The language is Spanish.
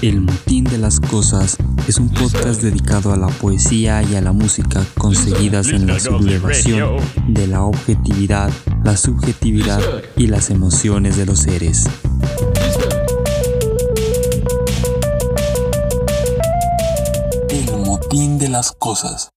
El Motín de las Cosas es un podcast dedicado a la poesía y a la música conseguidas en la sublevación de la objetividad, la subjetividad y las emociones de los seres. El Motín de las Cosas.